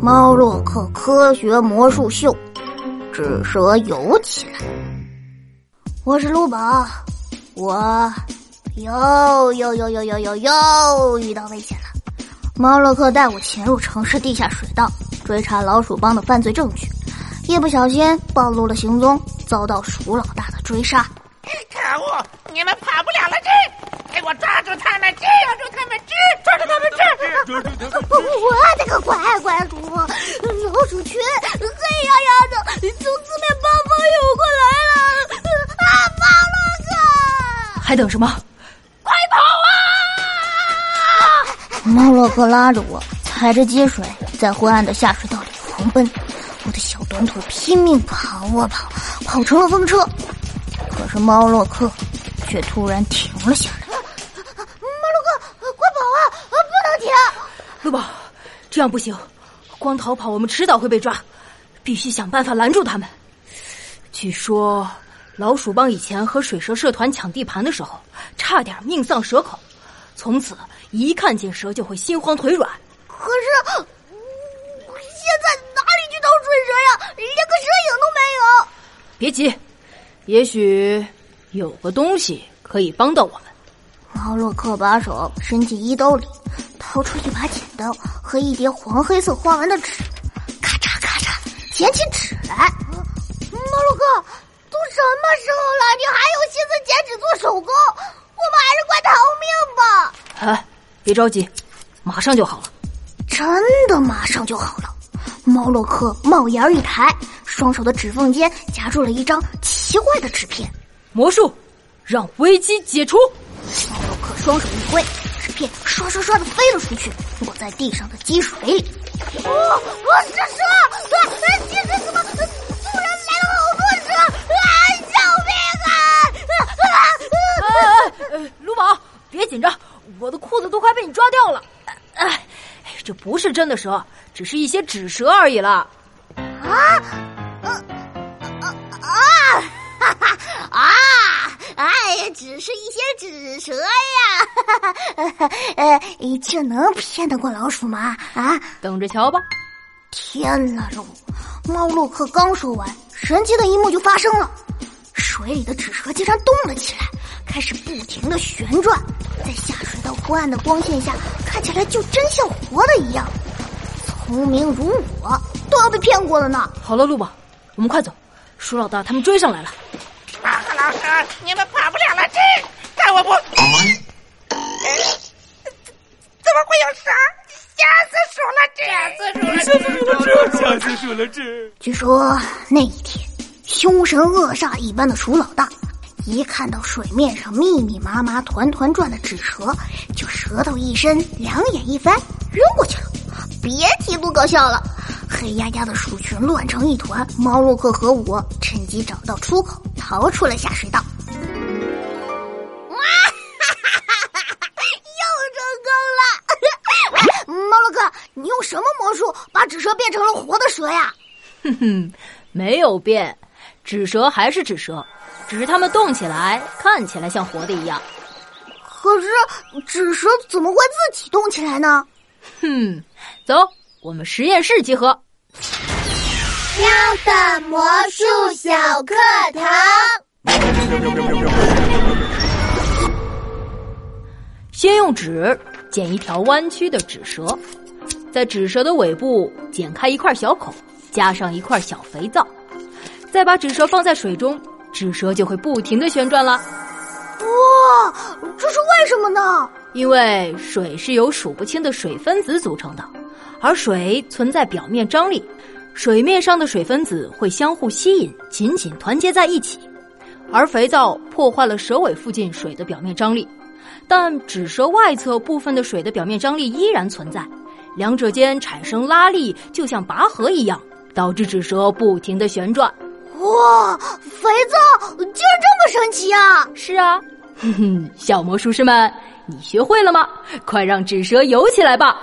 猫洛克科学魔术秀，纸蛇游起来。我是陆宝，我又又又又又又又遇到危险了。猫洛克带我潜入城市地下水道，追查老鼠帮的犯罪证据，一不小心暴露了行踪，遭到鼠老大的追杀。可恶！你们跑不了了，这给我抓住他们，抓住他们，抓住他们，抓住他们！我还等什么？快跑啊！猫洛克拉着我，踩着积水，在昏暗的下水道里狂奔。我的小短腿拼命跑啊跑，跑成了风车。可是猫洛克却突然停了下来。猫洛克，快跑啊！不能停！陆宝，这样不行，光逃跑我们迟早会被抓，必须想办法拦住他们。据说老鼠帮以前和水蛇社团抢地盘的时候，差点命丧蛇口，从此一看见蛇就会心慌腿软。可是现在哪里去找水蛇呀？连个蛇影都没有。别急。也许有个东西可以帮到我们。猫洛克把手伸进衣兜里，掏出一把剪刀和一叠黄黑色花纹的纸，咔嚓咔嚓剪起纸来。猫洛克，都什么时候了，你还有心思剪纸做手工？我们还是快逃命吧！哎，别着急，马上就好了。真的马上就好了。猫洛克帽檐一抬，双手的指缝间夹住了一张奇怪的纸片。魔术，让危机解除。猫洛克双手一挥，纸片唰唰唰的飞了出去，落在地上的积水里。哦，我是蛇！啊，现在怎么紧张，我的裤子都快被你抓掉了。哎。这不是真的蛇，只是一些纸蛇而已了。啊，啊啊啊！哈哈啊！哎，只是一些纸蛇呀！哈 哈呃，这能骗得过老鼠吗？啊，等着瞧吧！天啦噜！猫洛克刚说完，神奇的一幕就发生了，水里的纸蛇竟然动了起来，开始不停的旋转，在下水道昏暗的光线下。看起来就真像活的一样，聪明如我都要被骗过了呢。好了，陆宝，我们快走，鼠老大他们追上来了。马和老师，你们跑不了了，这看我不！怎么会有蛇？吓死鼠了，这吓死鼠了，这吓死鼠了，这。据说那一天，凶神恶煞一般的鼠老大。一看到水面上密密麻麻、团团转的纸蛇，就舌头一伸，两眼一翻，扔过去了。别提多搞笑了！黑压压的鼠群乱成一团，猫洛克和我趁机找到出口，逃出了下水道。哇哈哈哈！又成功了！猫洛克，你用什么魔术把纸蛇变成了活的蛇呀？哼哼，没有变，纸蛇还是纸蛇。只是它们动起来，看起来像活的一样。可是纸蛇怎么会自己动起来呢？哼，走，我们实验室集合。喵的魔术小课堂。先用纸剪一条弯曲的纸蛇，在纸蛇的尾部剪开一块小口，加上一块小肥皂，再把纸蛇放在水中。纸蛇就会不停的旋转了，哇，这是为什么呢？因为水是由数不清的水分子组成的，而水存在表面张力，水面上的水分子会相互吸引，紧紧团结在一起，而肥皂破坏了蛇尾附近水的表面张力，但纸蛇外侧部分的水的表面张力依然存在，两者间产生拉力，就像拔河一样，导致纸蛇不停的旋转。哇，肥皂竟然这么神奇啊！是啊，哼哼，小魔术师们，你学会了吗？快让纸蛇游起来吧！